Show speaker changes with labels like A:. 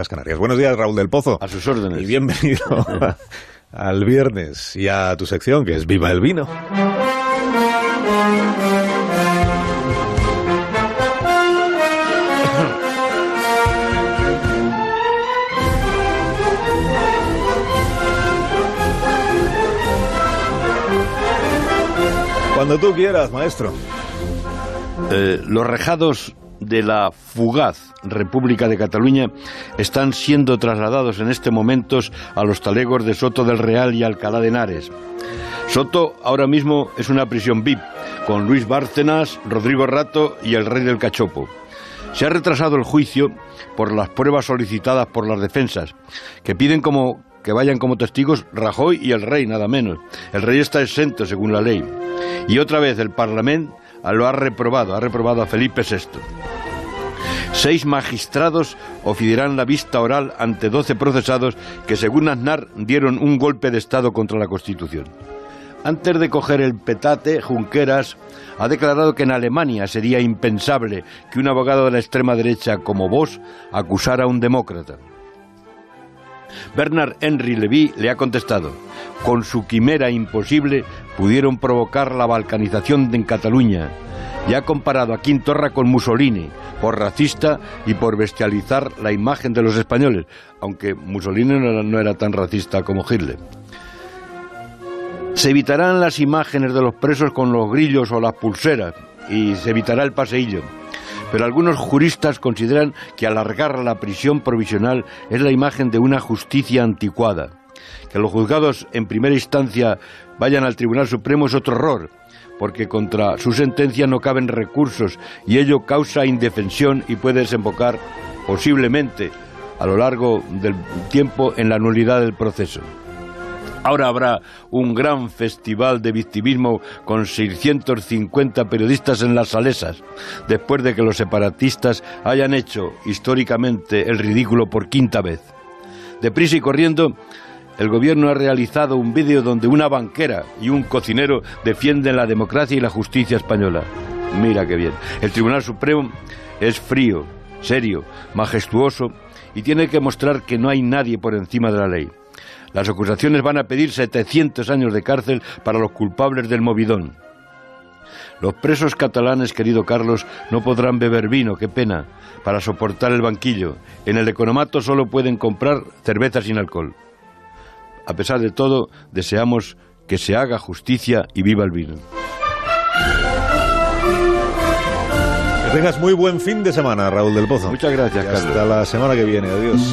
A: Las Canarias. Buenos días, Raúl del Pozo.
B: A sus órdenes.
A: Y bienvenido al viernes y a tu sección, que es Viva el Vino. Cuando tú quieras, maestro.
B: Eh, los rejados de la fugaz República de Cataluña están siendo trasladados en este momento a los talegos de Soto del Real y Alcalá de Henares. Soto ahora mismo es una prisión VIP, con Luis Bárcenas, Rodrigo Rato y el rey del cachopo. Se ha retrasado el juicio por las pruebas solicitadas por las defensas, que piden como que vayan como testigos Rajoy y el rey, nada menos. El rey está exento según la ley. Y otra vez el Parlamento lo ha reprobado, ha reprobado a Felipe VI. Seis magistrados oficiarán la vista oral ante doce procesados que, según Aznar, dieron un golpe de Estado contra la Constitución. Antes de coger el petate, Junqueras ha declarado que en Alemania sería impensable que un abogado de la extrema derecha como vos acusara a un demócrata. Bernard Henry Levy le ha contestado, con su quimera imposible pudieron provocar la balcanización en Cataluña y ha comparado a Quintorra con Mussolini por racista y por bestializar la imagen de los españoles, aunque Mussolini no era, no era tan racista como Hitler. Se evitarán las imágenes de los presos con los grillos o las pulseras y se evitará el paseillo. Pero algunos juristas consideran que alargar la prisión provisional es la imagen de una justicia anticuada. Que los juzgados en primera instancia vayan al Tribunal Supremo es otro error, porque contra su sentencia no caben recursos y ello causa indefensión y puede desembocar posiblemente a lo largo del tiempo en la nulidad del proceso. Ahora habrá un gran festival de victimismo con 650 periodistas en las salesas, después de que los separatistas hayan hecho históricamente el ridículo por quinta vez. Deprisa y corriendo, el gobierno ha realizado un vídeo donde una banquera y un cocinero defienden la democracia y la justicia española. Mira qué bien. El Tribunal Supremo es frío, serio, majestuoso y tiene que mostrar que no hay nadie por encima de la ley. Las acusaciones van a pedir 700 años de cárcel para los culpables del movidón. Los presos catalanes, querido Carlos, no podrán beber vino, qué pena, para soportar el banquillo. En el economato solo pueden comprar cerveza sin alcohol. A pesar de todo, deseamos que se haga justicia y viva el vino.
A: Que tengas muy buen fin de semana, Raúl del Pozo.
B: Muchas gracias,
A: Y
B: Carlos.
A: Hasta la semana que viene. Adiós.